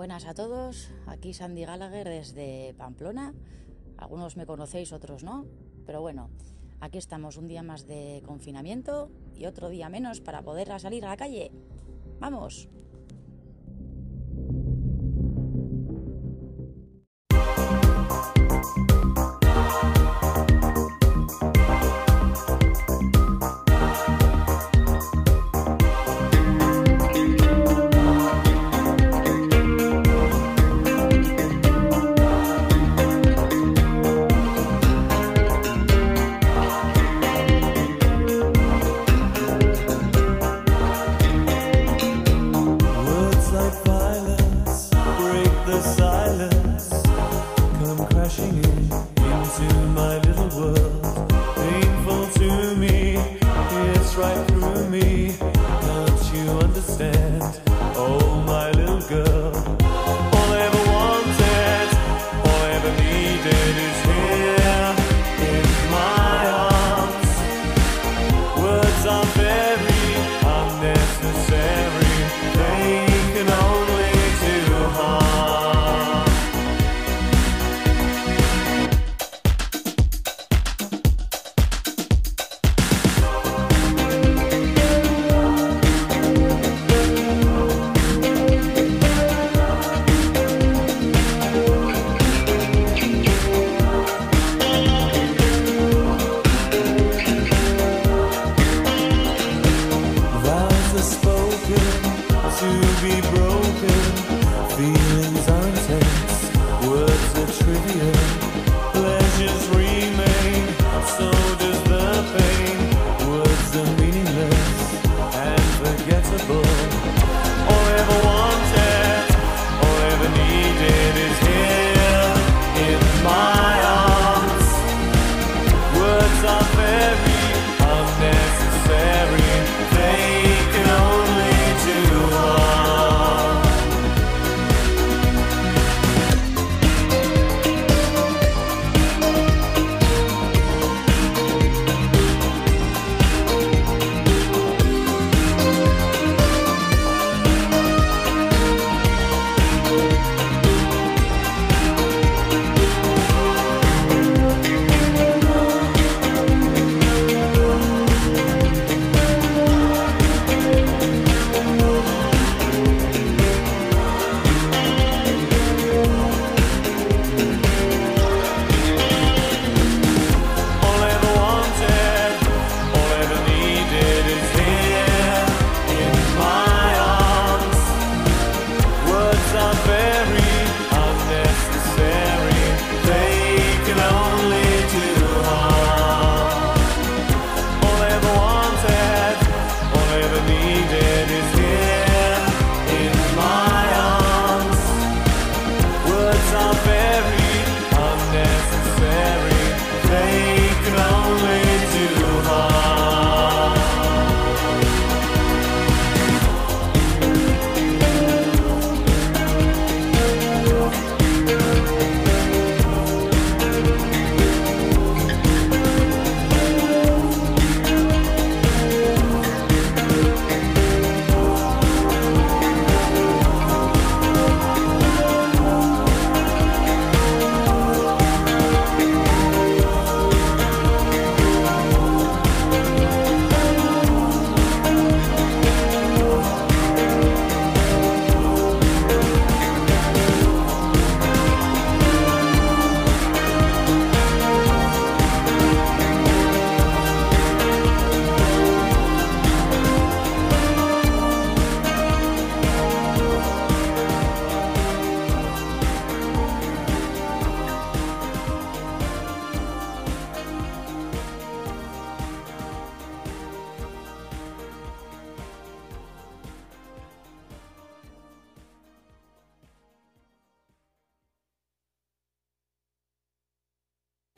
Buenas a todos, aquí Sandy Gallagher desde Pamplona. Algunos me conocéis, otros no, pero bueno, aquí estamos un día más de confinamiento y otro día menos para poder salir a la calle. ¡Vamos!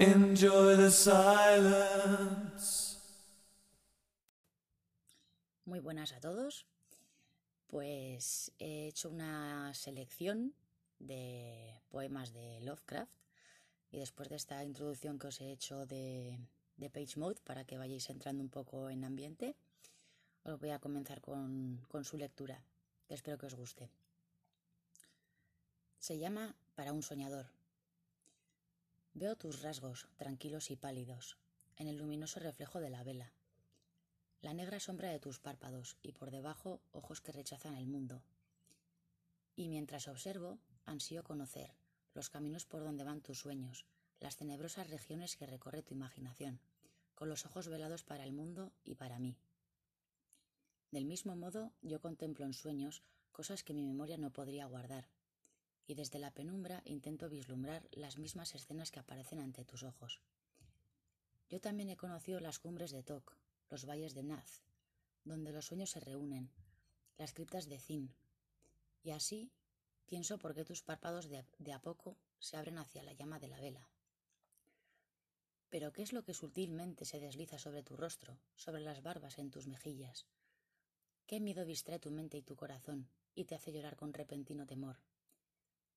Enjoy the silence. Muy buenas a todos. Pues he hecho una selección de poemas de Lovecraft y después de esta introducción que os he hecho de, Page Mode para que vayáis entrando un poco en ambiente, os voy a comenzar con, con su lectura, que espero que os guste. Se llama Para un soñador. Veo tus rasgos, tranquilos y pálidos, en el luminoso reflejo de la vela. La negra sombra de tus párpados y por debajo ojos que rechazan el mundo. Y mientras observo, ansío conocer los caminos por donde van tus sueños, las tenebrosas regiones que recorre tu imaginación, con los ojos velados para el mundo y para mí. Del mismo modo, yo contemplo en sueños cosas que mi memoria no podría guardar, y desde la penumbra intento vislumbrar las mismas escenas que aparecen ante tus ojos. Yo también he conocido las cumbres de Tok, los valles de Naz, donde los sueños se reúnen, las criptas de Zin, y así pienso por qué tus párpados de, de a poco se abren hacia la llama de la vela. Pero ¿qué es lo que sutilmente se desliza sobre tu rostro, sobre las barbas en tus mejillas? ¿Qué miedo distrae tu mente y tu corazón y te hace llorar con repentino temor?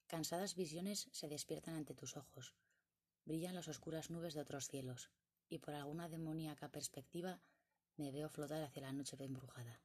Cansadas visiones se despiertan ante tus ojos, brillan las oscuras nubes de otros cielos, y por alguna demoníaca perspectiva me veo flotar hacia la noche embrujada.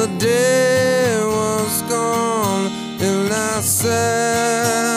the day was gone, and I said.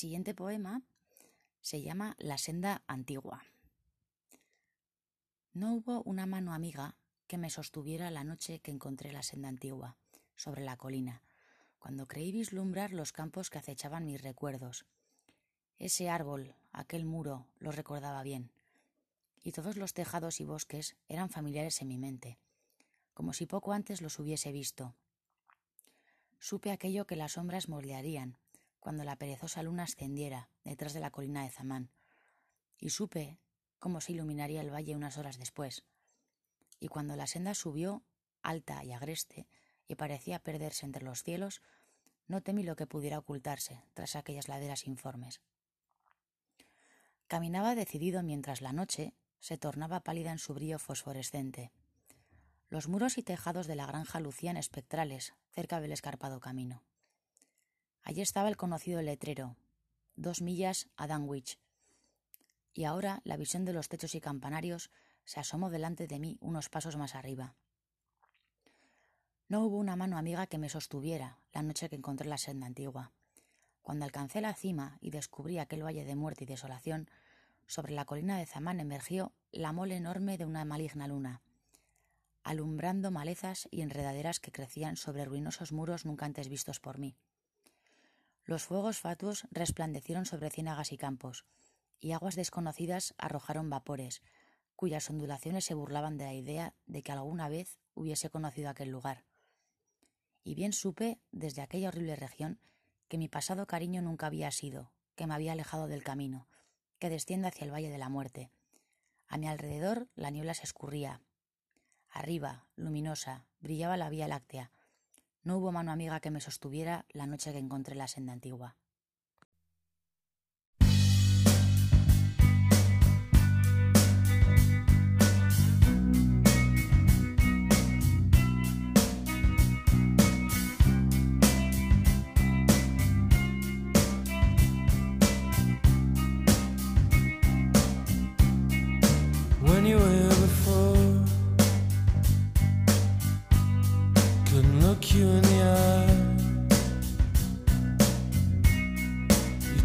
Siguiente poema se llama La senda antigua. No hubo una mano amiga que me sostuviera la noche que encontré la senda antigua, sobre la colina, cuando creí vislumbrar los campos que acechaban mis recuerdos. Ese árbol, aquel muro, los recordaba bien, y todos los tejados y bosques eran familiares en mi mente, como si poco antes los hubiese visto. Supe aquello que las sombras moldearían cuando la perezosa luna ascendiera detrás de la colina de Zamán, y supe cómo se iluminaría el valle unas horas después. Y cuando la senda subió, alta y agreste, y parecía perderse entre los cielos, no temí lo que pudiera ocultarse tras aquellas laderas informes. Caminaba decidido mientras la noche se tornaba pálida en su brillo fosforescente. Los muros y tejados de la granja lucían espectrales cerca del escarpado camino. Allí estaba el conocido letrero, dos millas a Danwich, y ahora la visión de los techos y campanarios se asomó delante de mí unos pasos más arriba. No hubo una mano amiga que me sostuviera la noche que encontré la senda antigua. Cuando alcancé la cima y descubrí aquel valle de muerte y desolación, sobre la colina de Zamán emergió la mole enorme de una maligna luna, alumbrando malezas y enredaderas que crecían sobre ruinosos muros nunca antes vistos por mí. Los fuegos fatuos resplandecieron sobre ciénagas y campos, y aguas desconocidas arrojaron vapores, cuyas ondulaciones se burlaban de la idea de que alguna vez hubiese conocido aquel lugar. Y bien supe, desde aquella horrible región, que mi pasado cariño nunca había sido, que me había alejado del camino, que desciende hacia el Valle de la Muerte. A mi alrededor la niebla se escurría. Arriba, luminosa, brillaba la Vía Láctea. No hubo mano amiga que me sostuviera la noche que encontré la senda antigua.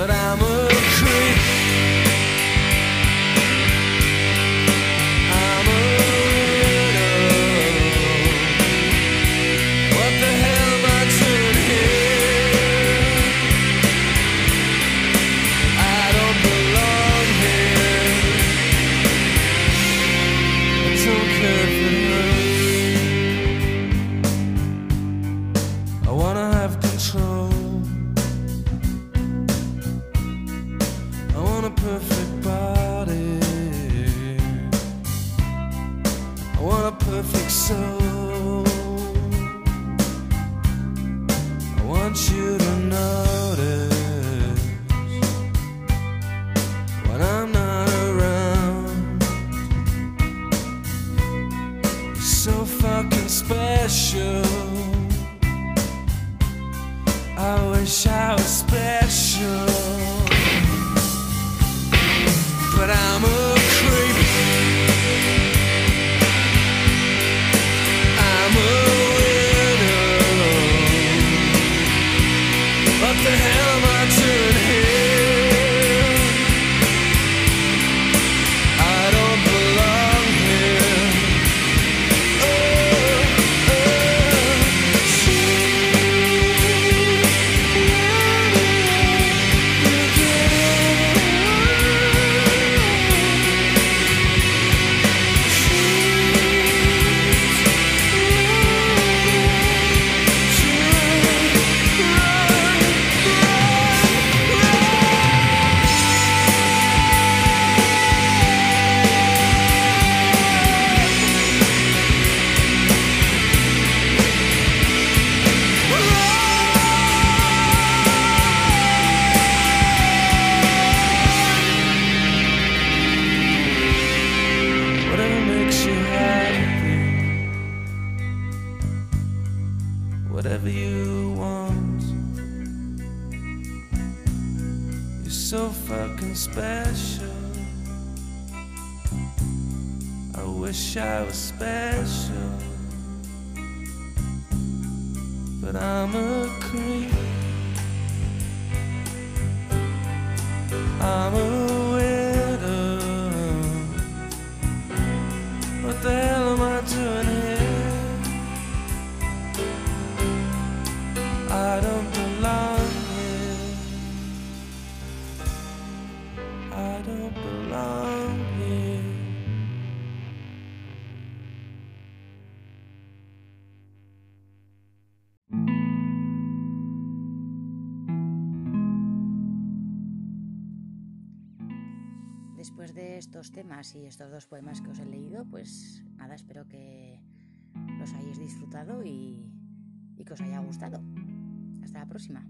But I'm a You're so fucking special. I wish I was special, but I'm a creep. I'm a widow, but there. De estos temas y estos dos poemas que os he leído, pues nada, espero que los hayáis disfrutado y, y que os haya gustado. Hasta la próxima.